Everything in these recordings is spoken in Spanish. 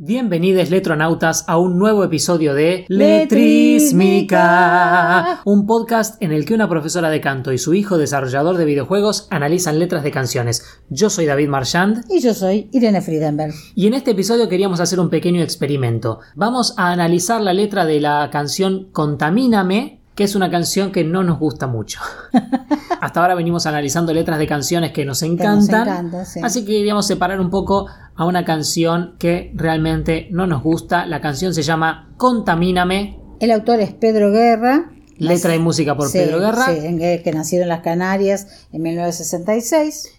Bienvenidos letronautas a un nuevo episodio de Letrísmica, un podcast en el que una profesora de canto y su hijo desarrollador de videojuegos analizan letras de canciones. Yo soy David Marchand Y yo soy Irene Friedenberg. y en este episodio queríamos hacer un pequeño experimento. Vamos a analizar la letra de la canción Contamíname, que es una canción que no nos gusta mucho. Hasta ahora venimos analizando letras de canciones que nos Que nos encantan. encanta, sí. Así que queríamos separar un poco a una canción que realmente no nos gusta. La canción se llama Contamíname, El autor es Pedro Guerra. letra y música por Sí, Pedro Guerra, sí, que nació en las Canarias en 1966.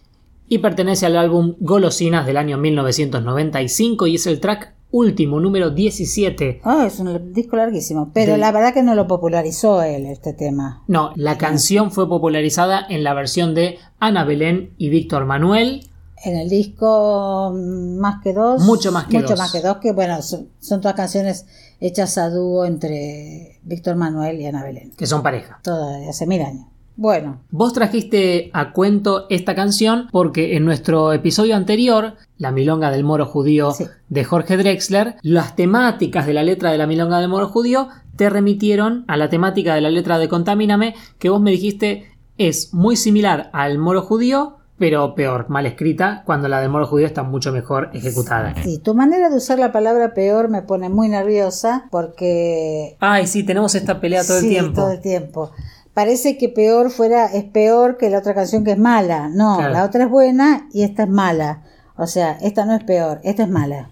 y pertenece al álbum Golosinas del año 1995 y es el track último, número 17. Ah, es un disco larguísimo, pero la verdad que no lo popularizó él este tema. No, la canción fue popularizada en la versión de Ana Belén y Víctor Manuel. En el disco mm, Más que dos. Mucho más que mucho dos. más que dos, que bueno, son, son todas canciones hechas a dúo entre Víctor Manuel y Ana Belén. que son pareja. Todas hace mil años. Bueno, Vos trajiste a cuento esta canción porque en nuestro episodio anterior, La Milonga del Moro Judío Sí. de Jorge Drexler, las temáticas de la letra de La Milonga del Moro Judío te remitieron a la temática de la letra de Contamíname, que vos me dijiste es muy similar al Moro Judío, pero peor, mal escrita, cuando la del Moro Judío está mucho mejor ejecutada. sí, tu manera de usar la palabra peor me pone muy nerviosa porque Ay, sí, tenemos esta pelea todo el Sí, tiempo. todo el tiempo. Parece que peor fuera, es peor que la otra canción que es mala. No, Claro. la otra es buena y esta es mala. O sea, esta no es peor, esta es mala.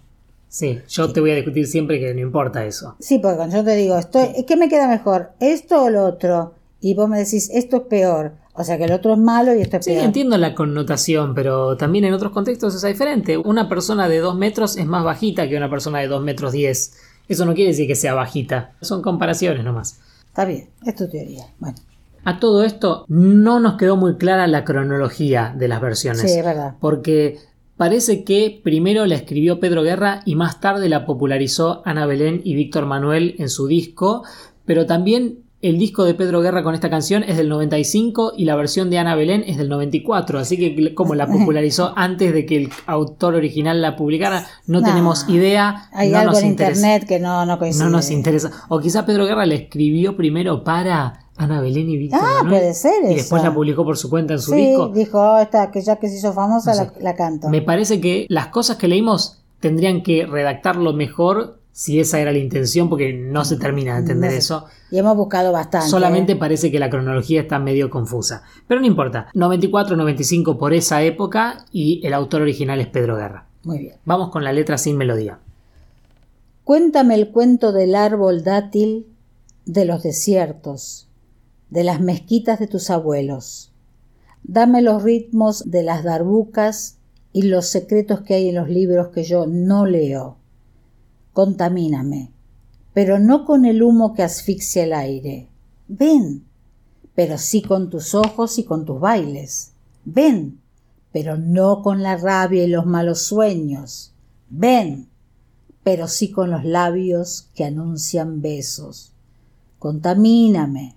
Sí, yo te voy a discutir siempre que no importa eso. Sí, porque cuando yo te digo, estoy, ¿qué me queda mejor? ¿Esto o lo otro? Y vos me decís, esto es peor. O sea, que el otro es malo y esto es Sí, peor. entiendo la connotación, pero también en otros contextos es diferente. Una persona de 2 metros es más bajita que una persona de 2 metros 10. Eso no quiere decir que sea bajita. Son comparaciones nomás. Está bien, es tu teoría. Bueno, A todo esto no nos quedó muy clara la cronología de las versiones. sí, es verdad. Porque parece que primero la escribió Pedro Guerra y más tarde la popularizó Ana Belén y Víctor Manuel en su disco, pero también el disco de Pedro Guerra con esta canción es del 95 y la versión de Ana Belén es del 94, así que como la popularizó antes de que el autor original la publicara, no, No. tenemos idea, Hay no algo nos en interesa. internet que no, no coincide. No nos interesa. O quizá Pedro Guerra la escribió primero para Ana Belén y Víctor Ah, Manuel puede ser y después eso. la publicó por su cuenta en su Sí, disco. dijo, "Oh, esta que ya que se hizo famosa No la, sé. la canto. Me parece que las cosas que leímos tendrían que redactarlo mejor si esa era la intención, porque no se termina de entender No sé. eso. Y hemos buscado bastante. Solamente ¿eh? parece que la cronología está medio confusa. Pero no importa. 94-95 por esa época y el autor original es Pedro Guerra. Muy bien. Vamos con la letra sin melodía. Cuéntame el cuento del árbol dátil de los desiertos, de las mezquitas de tus abuelos. Dame los ritmos de las darbucas y los secretos que hay en los libros que yo no leo. Contamíname, pero no con el humo que asfixia el aire. Ven, pero sí con tus ojos y con tus bailes. Ven, pero no con la rabia y los malos sueños. Ven, pero sí con los labios que anuncian besos. Contamíname,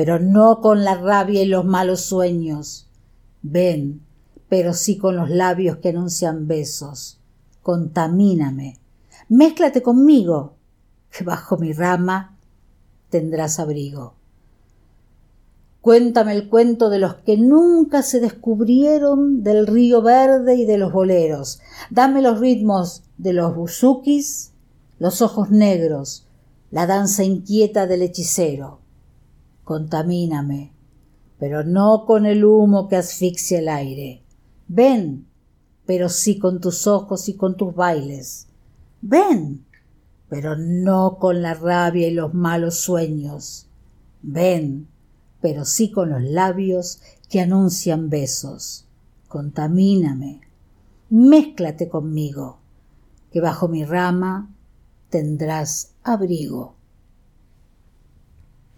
pero no con la rabia y los malos sueños. Ven, pero sí con los labios que anuncian besos. Contamíname. Mézclate conmigo, que bajo mi rama tendrás abrigo. Cuéntame el cuento de los que nunca se descubrieron del río verde y de los boleros. Dame los ritmos de los buzukis, los ojos negros, la danza inquieta del hechicero. Contamíname, pero no con el humo que asfixia el aire. Ven, pero sí con tus ojos y con tus bailes. Ven, pero no con la rabia y los malos sueños. Ven, pero sí con los labios que anuncian besos. Contamíname, mézclate conmigo, que bajo mi rama tendrás abrigo.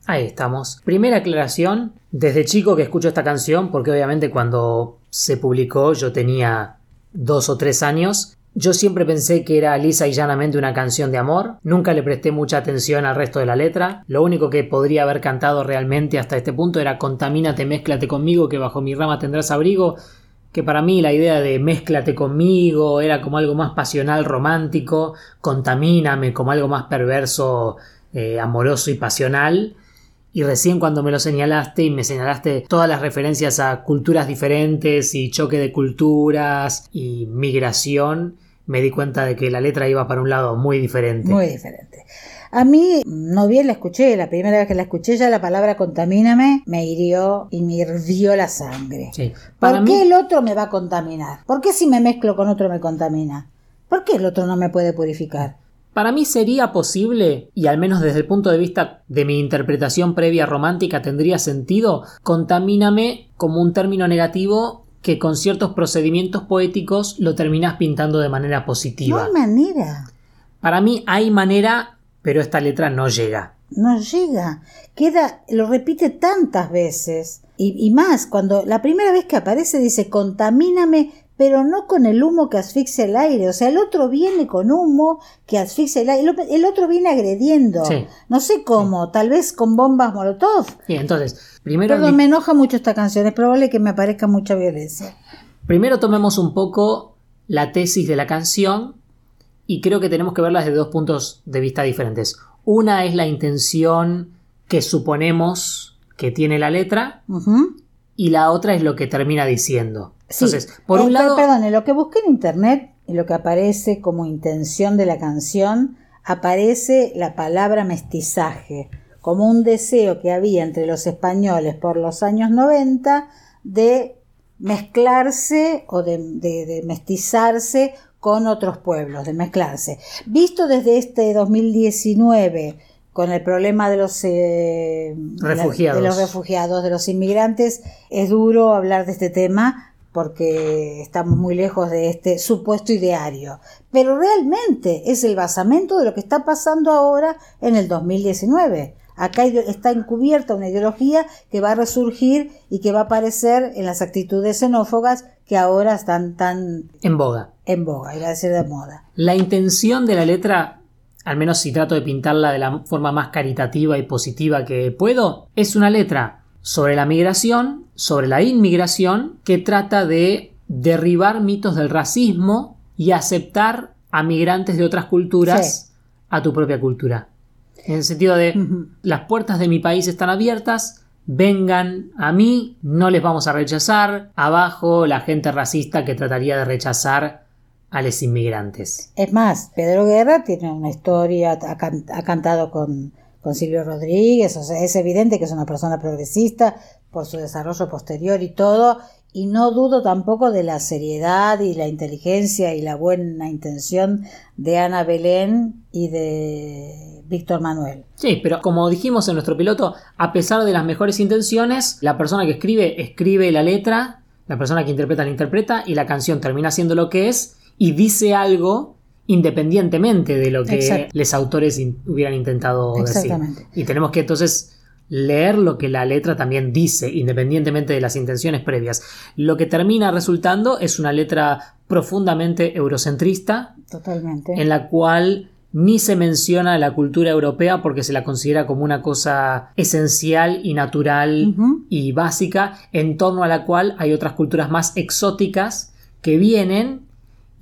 Ahí estamos. Primera aclaración, desde chico que escucho esta canción, porque obviamente cuando se publicó yo tenía dos o tres años, yo siempre pensé que era lisa y llanamente una canción de amor, nunca le presté mucha atención al resto de la letra, lo único que podría haber cantado realmente hasta este punto era Contamínate, mézclate conmigo, que bajo mi rama tendrás abrigo, que para mí la idea de mézclate conmigo era como algo más pasional, romántico, contamíname como algo más perverso, eh, amoroso y pasional, y recién cuando me lo señalaste y me señalaste todas las referencias a culturas diferentes y choque de culturas y migración, me di cuenta de que la letra iba para un lado muy diferente. Muy diferente. A mí, no bien la escuché, la primera vez que la escuché ya la palabra contamíname me hirió y me hirvió la sangre. ¿Por qué el otro me va a contaminar? ¿Por qué si me mezclo con otro me contamina? ¿Por qué el otro no me puede purificar? Para mí sería posible, y al menos desde el punto de vista de mi interpretación previa romántica tendría sentido, contamíname como un término negativo que con ciertos procedimientos poéticos lo terminas pintando de manera positiva. No hay manera. Para mí hay manera, pero esta letra no llega. No llega. Queda, lo repite tantas veces. Y, y más, cuando la primera vez que aparece dice contamíname pero no con el humo que asfixia el aire. O sea, el otro viene con humo que asfixia el aire. El otro viene agrediendo. No sé cómo, tal vez con bombas molotov. Sí, entonces, primero. Perdón, me enoja mucho esta canción. Es probable que me aparezca mucha violencia. Primero tomemos un poco la tesis de la canción y creo que tenemos que verla desde dos puntos de vista diferentes. Una es la intención que suponemos que tiene la letra y la otra es lo que termina diciendo. Entonces, por un eh, lado. Perdón, lo que busqué en internet y lo que aparece como intención de la canción, aparece la palabra mestizaje, como un deseo que había entre los españoles por los años 90 de mezclarse o de, mestizarse con otros pueblos, de mezclarse. Visto desde este 2019 con el problema de los eh, refugiados. de los refugiados, de los inmigrantes, es duro hablar de este tema porque estamos muy lejos de este supuesto ideario. Pero realmente es el basamento de lo que está pasando ahora en el 2019. Acá está encubierta una ideología que va a resurgir y que va a aparecer en las actitudes xenófogas que ahora están tan en boga. En boga, iba a decir de moda. La intención de la letra, al menos si trato de pintarla de la forma más caritativa y positiva que puedo, es una letra sobre la migración, sobre la inmigración, que trata de derribar mitos del racismo y aceptar a migrantes de otras culturas a tu propia cultura. En el sentido de las puertas de mi país están abiertas, vengan a mí, no les vamos a rechazar, abajo la gente racista que trataría de rechazar a los inmigrantes. Es más, Pedro Guerra tiene una historia, ha cantado con con Silvio Rodríguez, o sea, es evidente que es una persona progresista por su desarrollo posterior y todo, y no dudo tampoco de la seriedad y la inteligencia y la buena intención de Ana Belén y de Víctor Manuel. Sí, pero como dijimos en nuestro piloto, a pesar de las mejores intenciones, la persona que escribe escribe la letra, la persona que interpreta la interpreta y la canción termina siendo lo que es y dice algo independientemente de lo que los autores hubieran intentado decir. Y tenemos que entonces leer lo que la letra también dice, independientemente de las intenciones previas. Lo que termina resultando es una letra profundamente eurocentrista, Totalmente. en la cual ni se menciona la cultura europea porque se la considera como una cosa esencial y natural y básica, en torno a la cual hay otras culturas más exóticas que vienen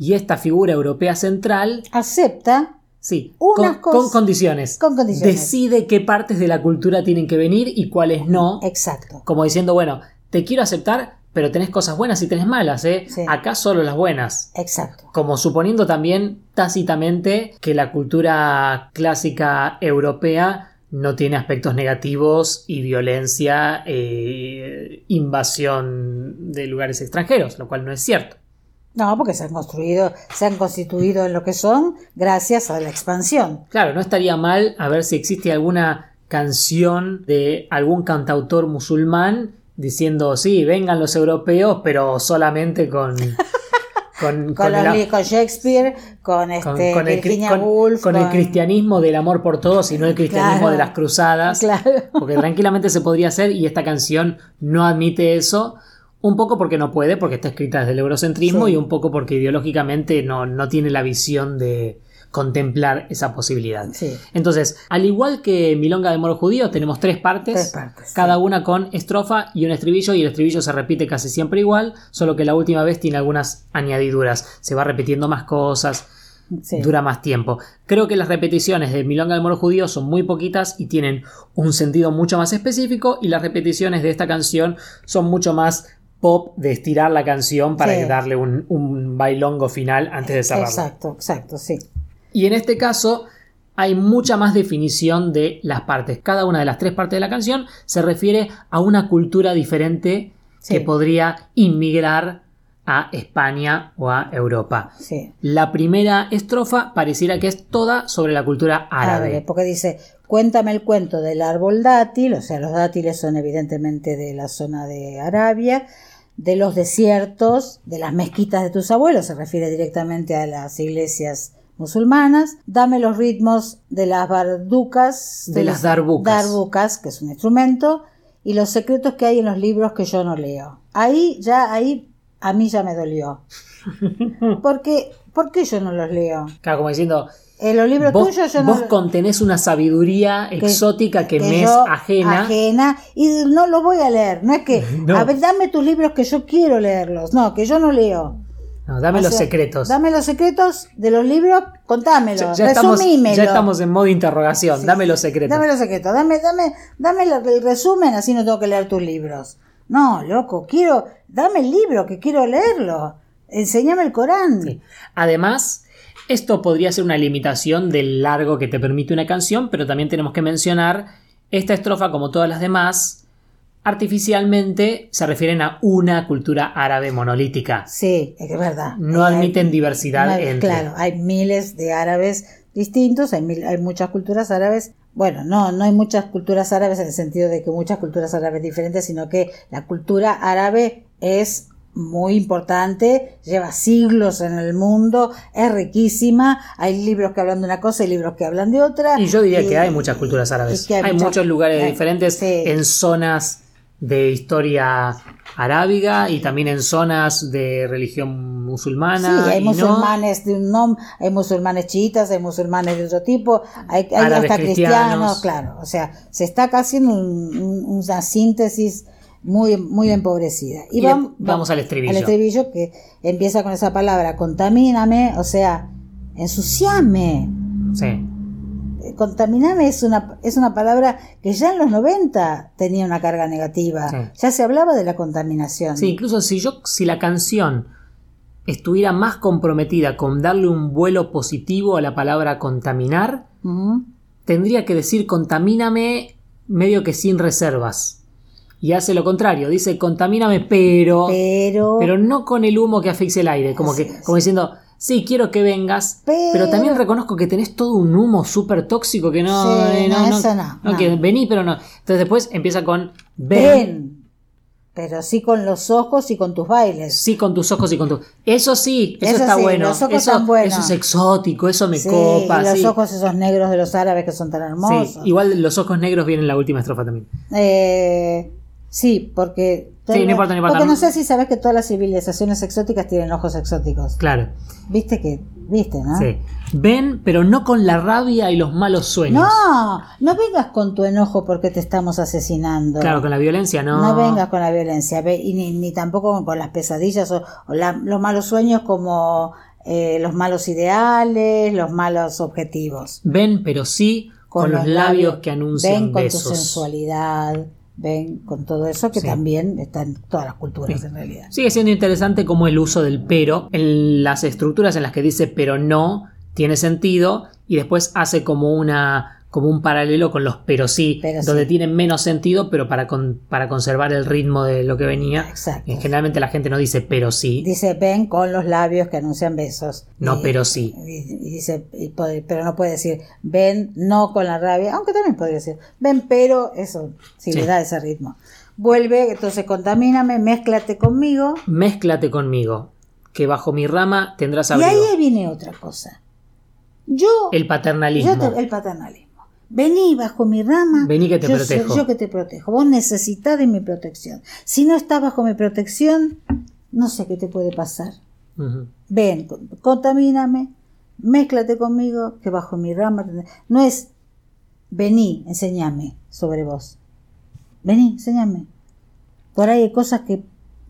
y esta figura europea central acepta Sí, con, condiciones. con, condiciones. Decide qué partes de la cultura tienen que venir y cuáles no. Exacto. Como diciendo, bueno, te quiero aceptar, pero tenés cosas buenas y tenés malas, ¿eh? Acá solo las buenas. Exacto. Como suponiendo también tácitamente que la cultura clásica europea no tiene aspectos negativos y violencia, e invasión de lugares extranjeros, lo cual no es cierto. No, porque se han construido, se han constituido en lo que son gracias a la expansión. Claro, no estaría mal a ver si existe alguna canción de algún cantautor musulmán diciendo, sí, vengan los europeos, pero solamente con, con, con, el- con Shakespeare, con, este, con el, Virginia con- Woolf, con el cristianismo del amor por todos y no el cristianismo Claro. de las cruzadas. Claro. Porque tranquilamente se podría hacer y esta canción no admite eso. Un poco porque no puede, porque está escrita desde el eurocentrismo Sí. y un poco porque ideológicamente no, no tiene la visión de contemplar esa posibilidad. Sí. Entonces, al igual que Milonga de Moro Judío, tenemos tres partes, Tres partes, cada una con estrofa y un estribillo, y el estribillo se repite casi siempre igual, solo que la última vez tiene algunas añadiduras, se va repitiendo más cosas, Sí. dura más tiempo. Creo que las repeticiones de Milonga de Moro Judío son muy poquitas y tienen un sentido mucho más específico, y las repeticiones de esta canción son mucho más pop de estirar la canción para Sí. darle un, un bailongo final antes de cerrarla. Exacto, exacto, sí. Y en este caso hay mucha más definición de las partes. Cada una de las tres partes de la canción se refiere a una cultura diferente Sí. que podría inmigrar a España o a Europa. sí. La primera estrofa pareciera que es toda sobre la cultura árabe. Árabe, porque dice, cuéntame el cuento del árbol dátil, o sea, los dátiles son evidentemente de la zona de Arabia, de los desiertos, de las mezquitas de tus abuelos, se refiere directamente a las iglesias musulmanas, dame los ritmos de las barducas, De las darbucas. darbucas, que es un instrumento, y los secretos que hay en los libros que yo no leo. Ahí ya, ahí a mí ya me dolió. Porque, ¿por qué yo no los leo? Claro, como diciendo, En los libros vos, tuyos yo no vos contenés una sabiduría exótica que, me es ajena. ajena, y no lo voy a leer. No es que, No. a ver, dame tus libros que yo quiero leerlos. No, que yo no leo. No, dame O los sea, secretos. Dame los secretos de los libros, contámelo, ya, ya estamos, resumímelo. ya estamos en modo interrogación. Sí, dame los secretos. Dame los secretos, dame, dame, dame el, el resumen, así no tengo que leer tus libros. No, loco, quiero, dame el libro que quiero leerlo. Enséñame el Corán. Sí. Además, esto podría ser una limitación del largo que te permite una canción, pero también tenemos que mencionar esta estrofa, como todas las demás, artificialmente se refieren a una cultura árabe monolítica. Sí, es verdad. No Hay- admiten diversidad no hay- entre. Claro, hay miles de árabes distintos, hay, mil- hay muchas culturas árabes. Bueno, no, no hay muchas culturas árabes en el sentido de que muchas culturas árabes diferentes, sino que la cultura árabe es muy importante, lleva siglos en el mundo, es riquísima, hay libros que hablan de una cosa y libros que hablan de otra. Y yo diría que hay muchas culturas árabes. Hay, muchas- muchos lugares hay- diferentes sí. en zonas de historia arábiga y también en zonas de religión musulmana. Sí, hay no. musulmanes de un nombre, hay musulmanes chiitas, hay musulmanes de otro tipo, hay, hay hasta cristianos. cristianos, claro. O sea, se está un- un- una síntesis muy, muy empobrecida. Y vam- de- vamos al estribillo. Al estribillo que empieza con esa palabra, contamíname, o sea, ensuciame. Sí. Eh, Contaminame es una, es una palabra que ya en los 90 tenía una carga negativa. Sí. Ya se hablaba de la contaminación. Sí, incluso si yo, si la canción estuviera más comprometida con darle un vuelo positivo a la palabra contaminar, tendría que decir contamíname medio que sin reservas. Y hace lo contrario, dice contamíname pero, Pero, pero no con el humo que asfixia el aire, como que como diciendo, sí, quiero que vengas, pero, Pero- también reconozco que tenés todo un humo súper tóxico que no, Sí, eh, no, eso no, no. que vení, pero no. Entonces después empieza con ven, ven. Pero sí con los ojos y con tus bailes. Sí, con tus ojos y con tu. Eso sí, eso, Eso está sí, bueno. los ojos eso, están buenos. eso es exótico, eso me Sí, copa. y los sí. ojos esos negros de los árabes que son tan hermosos. igual los ojos negros vienen en la última estrofa también. Eh, sí, porque... Sí, no importa, no importa. Porque no sé si sabes que todas las civilizaciones exóticas tienen ojos exóticos. Claro. Viste que... Viste, ¿no? Sí. Ven, pero no con la rabia y los malos sueños. No, no vengas con tu enojo porque te estamos asesinando. Claro, con la violencia no. No vengas con la violencia y ni, ni tampoco con las pesadillas o, o la- los malos sueños como eh, los malos ideales, los malos objetivos. Ven, pero sí con, los labios, que anuncian ven con besos. tu sensualidad, ven con todo eso que Sí. también está en todas las culturas Sí. en realidad. Sigue siendo interesante como el uso del pero en las estructuras en las que dice pero no tiene sentido y después hace como una como un paralelo con los pero sí, Pero donde sí. tienen menos sentido pero para, con- para conservar el ritmo de lo que venía. Exacto. Eh, Generalmente la gente no dice pero sí, Dice ven con los labios que anuncian besos. no Y- pero sí. Y, y dice, y puede- pero no puede decir ven no con la rabia, aunque también podría decir ven pero, eso sí, Sí. le da ese ritmo. Vuelve, entonces contamíname, mézclate conmigo. Mézclate conmigo. que bajo mi rama tendrás Y abrigo. ahí viene otra cosa. Yo, El paternalismo. yo te- el paternalismo. Vení bajo mi rama. Vení que te yo protejo. yo que te protejo. Vos necesitas de mi protección. Si no estás bajo mi protección, no sé qué te puede pasar. Ujú. Ven, con- contamíname, mézclate conmigo, que bajo mi rama. No es vení, enséñame sobre vos. Vení, enséñame. Por ahí hay cosas que,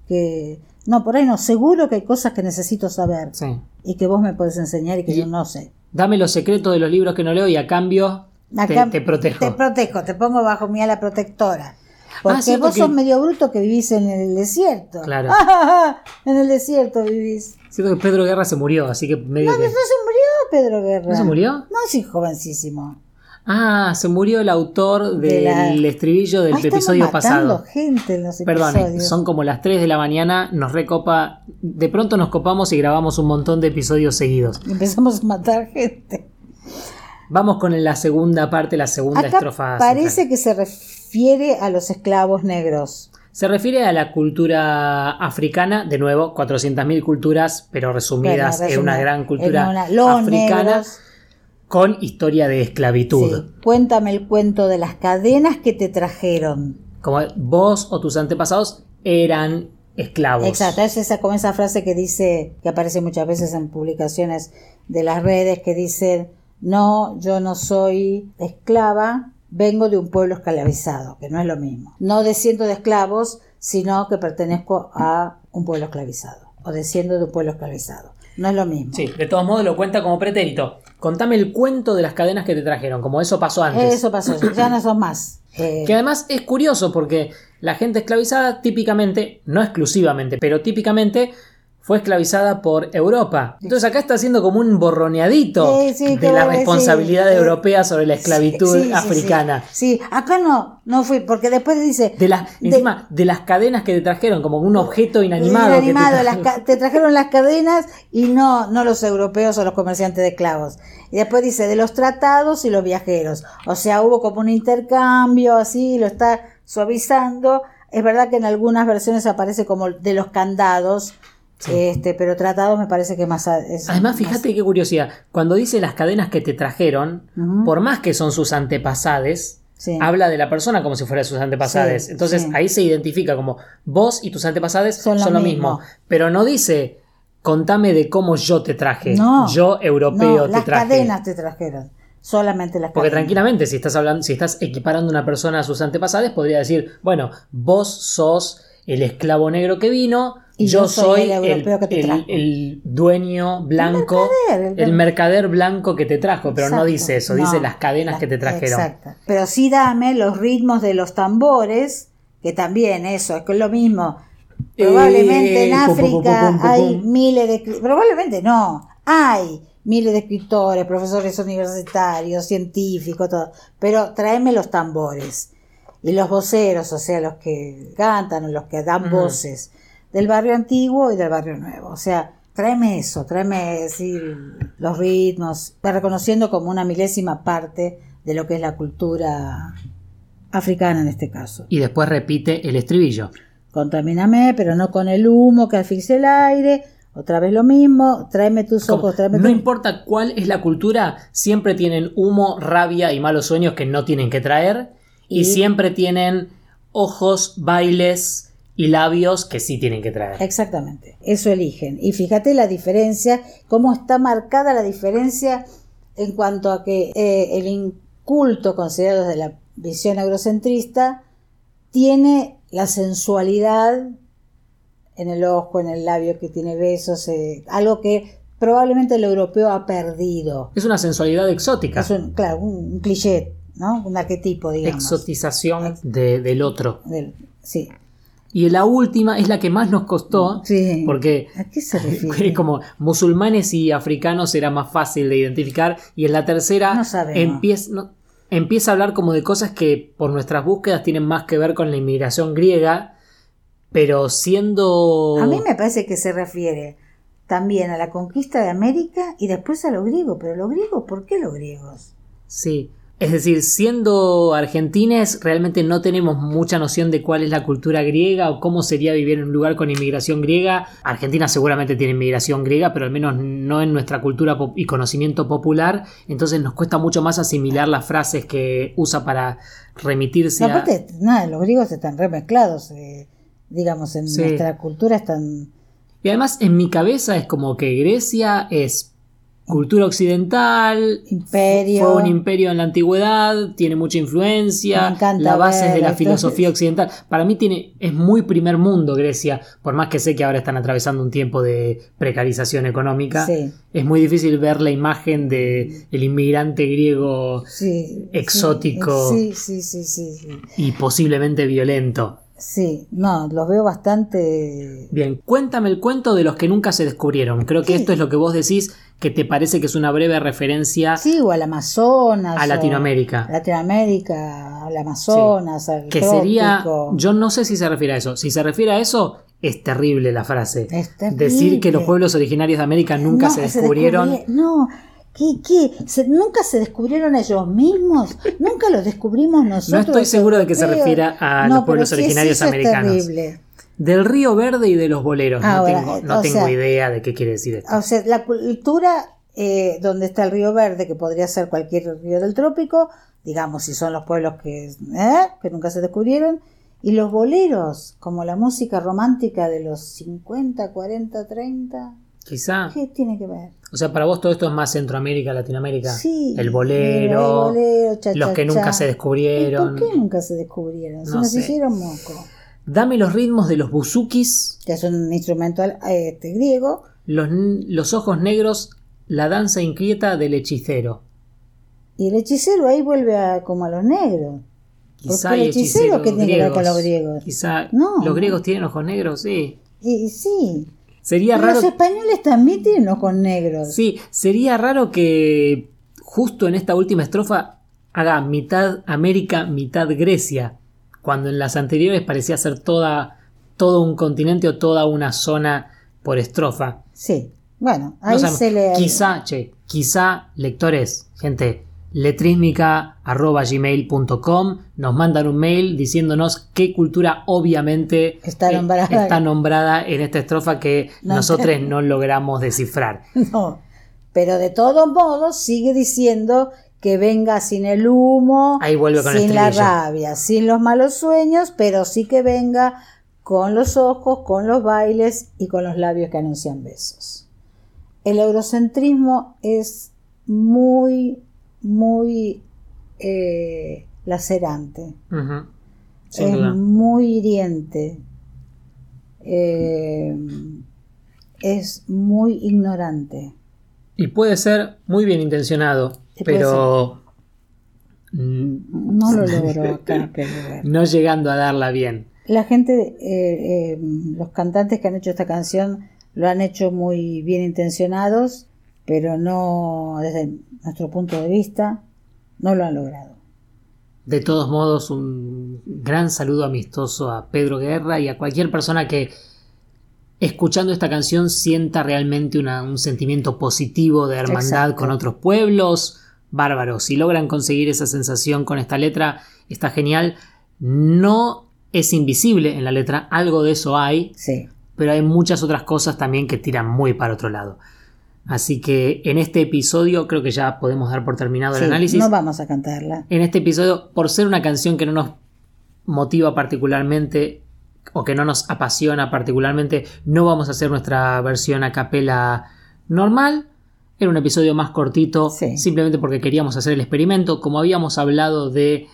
que. No, por ahí no, seguro que hay cosas que necesito saber Sí. y que vos me podés enseñar y que Y- yo no sé. Dame los secretos de los libros que no leo y a cambio Acá te, protejo. Te protejo, te pongo bajo mi ala protectora. Porque cierto vos sos medio bruto que vivís en el desierto. Claro. en el desierto vivís. Siento que Pedro Guerra se murió, así que medio No, que... no se murió Pedro Guerra. ¿No se murió? No, sí, jovencísimo. Ah, se murió el autor De del la- estribillo del Ah, episodio matando pasado. gente en los Perdón, episodios. son como las 3 de la mañana, nos recopa, de pronto nos copamos y grabamos un montón de episodios seguidos. Empezamos a matar gente. Vamos con la segunda parte, la segunda Acá estrofa. parece central. que se refiere a los esclavos negros. Se refiere a la cultura africana, de nuevo, 400.000 culturas, pero resumidas Bueno, en una gran cultura una- africana negros. con historia de esclavitud. Sí. Cuéntame el cuento de las cadenas que te trajeron. Como vos o tus antepasados eran esclavos. Exacto, es esa, como esa frase que dice, que aparece muchas veces en publicaciones de las redes, que dicen, no, yo no soy esclava, vengo de un pueblo esclavizado, que no es lo mismo. No desciendo de esclavos, sino que pertenezco a un pueblo esclavizado, o desciendo de un pueblo esclavizado. No es lo mismo. Sí, de todos modos lo cuenta como pretérito. Contame el cuento de las cadenas que te trajeron, como eso pasó antes. Eso pasó, ya no son más. Eh, Que además es curioso porque la gente esclavizada típicamente, no exclusivamente, pero típicamente fue esclavizada por Europa. Entonces acá está haciendo como un borroneadito Sí, sí, de la responsabilidad sí. europea sobre la esclavitud sí, africana. Sí, acá no, no fui, porque después dice... De las, de- encima, de las cadenas que te trajeron, como un objeto inanimado. que te Inanimado, trajeron. las ca- te trajeron las cadenas y no, no los europeos o los comerciantes de esclavos. Y después dice de los tratados y los viajeros. O sea, hubo como un intercambio así, lo está suavizando. Es verdad que en algunas versiones aparece como de los candados, este, pero tratados me parece que más... es Además, más- fíjate qué curiosidad. Cuando dice las cadenas que te trajeron, por más que son sus antepasades, Sí. habla de la persona como si fuera sus antepasades. Sí, Entonces ahí se identifica como vos y tus antepasades son, Son lo mismo. mismo. Pero no dice, contame de cómo yo te traje. No. yo, europeo, No, te las traje. cadenas te trajeron. Solamente las Porque cadenas. tranquilamente, si estás hablando, si estás equiparando una persona a sus antepasados, podría decir, bueno, vos sos el esclavo negro que vino, Y yo, yo soy el el, europeo que te el- trajo". el dueño blanco, mercader, el- mercader blanco que te trajo, pero no dice eso, No, dice las cadenas las- que te trajeron. Exacto. Pero sí dame los ritmos de los tambores, que también eso, es que es lo mismo. Probablemente en Eh, pum, pum, África pum, pum, hay miles de... Probablemente no, hay miles de escritores, profesores universitarios, científicos, todo. Pero tráeme los tambores. Y los voceros, o sea, los que cantan los que dan voces del barrio antiguo y del barrio nuevo. O sea, tráeme eso, tráeme decir, los ritmos, reconociendo como una milésima parte de lo que es la cultura africana en este caso. Y después repite el estribillo. Contamíname, pero no con el humo que asfixia el aire. Otra vez lo mismo, tráeme tus ojos, tráeme no tu- importa cuál es la cultura, siempre tienen humo, rabia y malos sueños que no tienen que traer. Y, Y- siempre tienen ojos, bailes y labios que sí tienen que traer. Exactamente, eso eligen. Y fíjate la diferencia, cómo está marcada la diferencia en cuanto a que eh, el inculto considerado desde la visión eurocentrista tiene la sensualidad en el ojo, en el labio que tiene besos, eh, algo que probablemente el europeo ha perdido. Es una sensualidad exótica. Es un, claro, un, un cliché, ¿no? Un arquetipo, digamos. Exotización de- del otro. Del- sí. Y la última es la que más nos costó, Sí. porque ¿A qué se refiere? como musulmanes y africanos era más fácil de identificar, y en la tercera No empieza, no- empieza a hablar como de cosas que por nuestras búsquedas tienen más que ver con la inmigración griega, pero siendo... A mí me parece que se refiere también a la conquista de América y después a los griegos. Pero los griegos, ¿por qué los griegos? Sí, Es decir, siendo argentines, realmente no tenemos mucha noción de cuál es la cultura griega o cómo sería vivir en un lugar con inmigración griega. Argentina seguramente tiene inmigración griega, pero al menos no en nuestra cultura y conocimiento popular. Entonces nos cuesta mucho más asimilar las frases que usa para remitirse a... Aparte, nada, los griegos están remezclados, eh, digamos, en nuestra cultura están... Y además en mi cabeza es como que Grecia es cultura occidental, imperio. fue un imperio en la antigüedad, tiene mucha influencia, la base de la filosofía occidental. Para mí tiene, es muy primer mundo Grecia, por más que sé que ahora están atravesando un tiempo de precarización económica. Es muy difícil ver la imagen de el inmigrante griego exótico y posiblemente violento. Sí, no, los veo bastante. Bien, cuéntame el cuento de los que nunca se descubrieron. Creo que esto es lo que vos decís, que te parece que es una breve referencia. Sí, o al Amazonas. A Latinoamérica. Latinoamérica, al Amazonas, al Que sería. Yo no sé si se refiere a eso. Si se refiere a eso, es terrible la frase. Es Decir que los pueblos originarios de América nunca se descubrieron. no, ¿Qué, qué? ¿Nunca se descubrieron ellos mismos? ¿Nunca los descubrimos nosotros? No estoy seguro de que se refiera a los pueblos originarios americanos. Es terrible. Del río verde y de los boleros. no tengo, idea de qué quiere decir esto. O sea, la cultura eh, donde está el río verde, que podría ser cualquier río del trópico, digamos, si son los pueblos que, ¿eh? que nunca se descubrieron, y los boleros, como la música romántica de los 50, 40, 30. Quizá. ¿Qué tiene que ver? O sea, para vos todo esto es más Centroamérica, Latinoamérica. Sí. El bolero, los que nunca se descubrieron. ¿Por qué nunca se descubrieron? Se nos hicieron moco. Dame los ritmos de los buzukis. Que es un instrumento este, griego. Los, los ojos negros, la danza inquieta del hechicero. Y el hechicero ahí vuelve a, como a los negros. Quizá el hechicero que tiene que ver con los griegos. Quizá no, los griegos tienen ojos negros, sí. Y, sí. Sería raro. Los españoles también tienen ojos negros. Sí, sería raro que justo en esta última estrofa haga mitad América, mitad Grecia, cuando en las anteriores parecía ser toda todo un continente o toda una zona por estrofa. Sí. Bueno, ahí se le Quizá, che, quizá lectores, gente, letrísmica.gmail.com nos mandan un mail diciéndonos qué cultura obviamente está nombrada, en esta estrofa que nosotros no logramos descifrar. No, pero de todos modos sigue diciendo que venga sin el humo, sin la rabia, sin los malos sueños, pero sí que venga con los ojos, con los bailes y con los labios que anuncian besos. El eurocentrismo es muy muy eh, lacerante, es muy hiriente, eh, es muy ignorante. Y puede ser muy bien intencionado, pero... No lo logró acá. no llegando a darla bien. La gente, eh, los cantantes que han hecho esta canción lo han hecho muy bien intencionados, pero no desde nuestro punto de vista, no lo han logrado. De todos modos, un gran saludo amistoso a Pedro Guerra y a cualquier persona que escuchando esta canción sienta realmente un sentimiento positivo de hermandad con otros pueblos. Bárbaros, si logran conseguir esa sensación con esta letra, está genial. No es invisible en la letra, algo de eso hay, sí. pero hay muchas otras cosas también que tiran muy para otro lado. Así que en este episodio creo que ya podemos dar por terminado el análisis. No vamos a cantarla. En este episodio, por ser una canción que no nos motiva particularmente o que no nos apasiona particularmente, no vamos a hacer nuestra versión a capela normal. Era un episodio más cortito, simplemente porque queríamos hacer el experimento. Como habíamos hablado de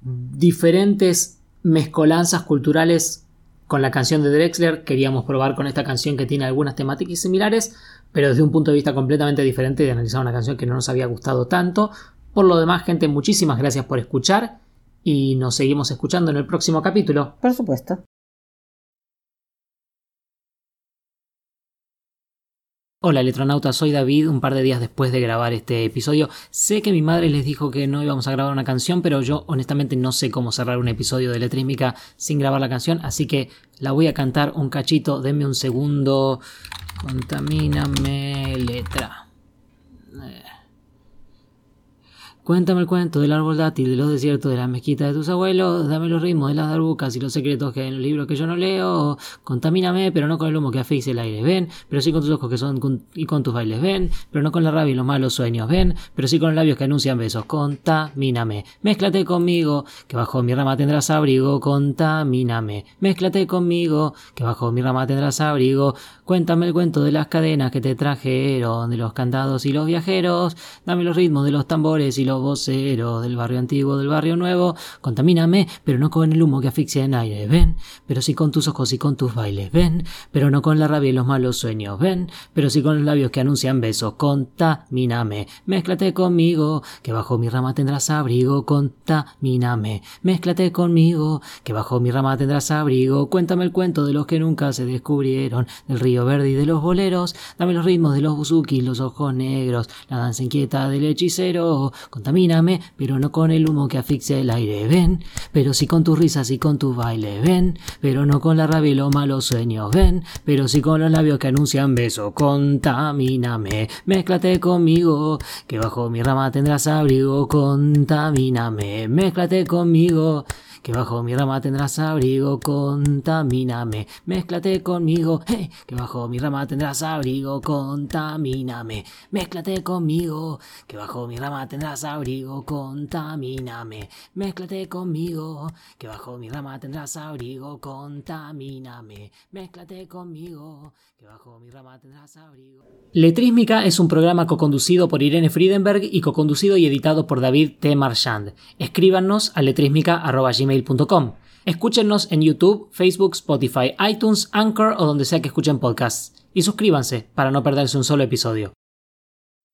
diferentes mezcolanzas culturales con la canción de Drexler, queríamos probar con esta canción que tiene algunas temáticas similares pero desde un punto de vista completamente diferente de analizar una canción que no nos había gustado tanto. Por lo demás, gente, muchísimas gracias por escuchar y nos seguimos escuchando en el próximo capítulo. Por supuesto. Hola Electronauta, soy David, un par de días después de grabar este episodio. Sé que mi madre les dijo que no íbamos a grabar una canción, pero yo honestamente no sé cómo cerrar un episodio de Electrísmica sin grabar la canción, así que la voy a cantar un cachito, denme un segundo. Contamíname letra. Cuéntame el cuento del árbol dátil, de los desiertos, de las mezquitas de tus abuelos, dame los ritmos de las darbucas y los secretos que hay en los libros que yo no leo, contamíname, pero no con el humo que asfixia el aire, ven, pero sí con tus ojos que son y con tus bailes, ven, pero no con la rabia y los malos sueños, ven, pero sí con los labios que anuncian besos, contamíname, mézclate conmigo, que bajo mi rama tendrás abrigo, contamíname, mézclate conmigo, que bajo mi rama tendrás abrigo, cuéntame el cuento de las cadenas que te trajeron, de los candados y los viajeros, dame los ritmos de los tambores y los vocero del barrio antiguo, del barrio nuevo, contamíname, pero no con el humo que asfixia en aire, ven, pero sí con tus ojos y con tus bailes, ven, pero no con la rabia y los malos sueños, ven, pero sí con los labios que anuncian besos, contamíname, mézclate conmigo, que bajo mi rama tendrás abrigo, contamíname, mézclate conmigo, que bajo mi rama tendrás abrigo, cuéntame el cuento de los que nunca se descubrieron, del río verde y de los boleros, dame los ritmos de los buzukis, los ojos negros, la danza inquieta del hechicero, contamíname, pero no con el humo que asfixia el aire, ven, pero sí con tus risas y con tu baile, ven, pero no con la rabia y los malos sueños, ven, pero sí con los labios que anuncian beso, contamíname, mézclate conmigo, que bajo mi rama tendrás abrigo, contamíname, mézclate conmigo que bajo mi rama tendrás abrigo, contamíname, mézclate conmigo, que bajo mi rama tendrás abrigo, contamíname, mézclate conmigo, que bajo mi rama tendrás abrigo, contamíname, mézclate conmigo, que bajo mi rama tendrás abrigo, contamíname, mézclate conmigo, que bajo mi rama tendrás abrigo. Letrísmica es un programa coconducido por Irene Friedenberg y coconducido y editado por David T. Marchand. Escríbanos a letrísmica.gmail gmail.com. Escúchenos en YouTube, Facebook, Spotify, iTunes, Anchor o donde sea que escuchen podcasts. Y suscríbanse para no perderse un solo episodio.